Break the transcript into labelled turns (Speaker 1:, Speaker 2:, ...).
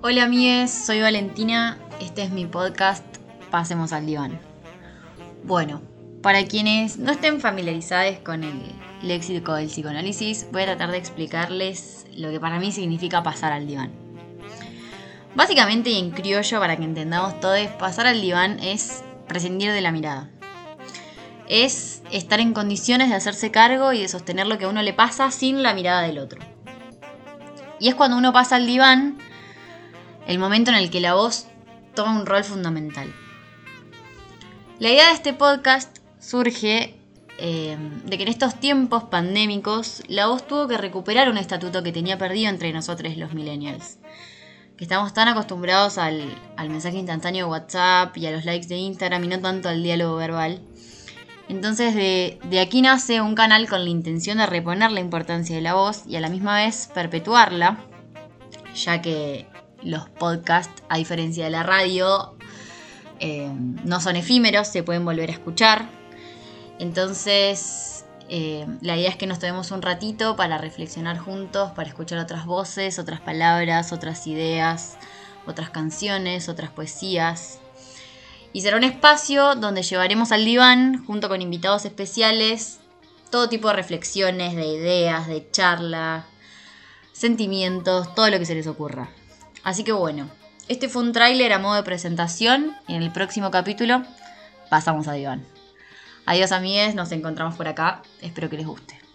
Speaker 1: Hola amigues, soy Valentina, este es mi podcast Pasemos al diván. Bueno, para quienes no estén familiarizados con el léxico del psicoanálisis, voy a tratar de explicarles lo que para mí significa pasar al diván. Básicamente y en criollo, para que entendamos todo, es pasar al diván es prescindir de la mirada. Es estar en condiciones de hacerse cargo y de sostener lo que a uno le pasa sin la mirada del otro. Y es cuando uno pasa al diván el momento en el que la voz toma un rol fundamental. La idea de este podcast surge eh, de que en estos tiempos pandémicos la voz tuvo que recuperar un estatuto que tenía perdido entre nosotros los millennials. Que estamos tan acostumbrados al, al mensaje instantáneo de WhatsApp y a los likes de Instagram y no tanto al diálogo verbal. Entonces de, de, aquí nace un canal con la intención de reponer la importancia de la voz y a la misma vez perpetuarla, ya que los podcasts, a diferencia de la radio, eh, no son efímeros, se pueden volver a escuchar. Entonces eh, la idea es que nos tomemos un ratito para reflexionar juntos, para escuchar otras voces, otras palabras, otras ideas, otras canciones, otras poesías y será un espacio donde llevaremos al diván, junto con invitados especiales, todo tipo de reflexiones, de ideas, de charla, sentimientos, todo lo que se les ocurra. Así que bueno, este fue un tráiler a modo de presentación y en el próximo capítulo pasamos a diván. Adiós amigues, nos encontramos por acá, espero que les guste.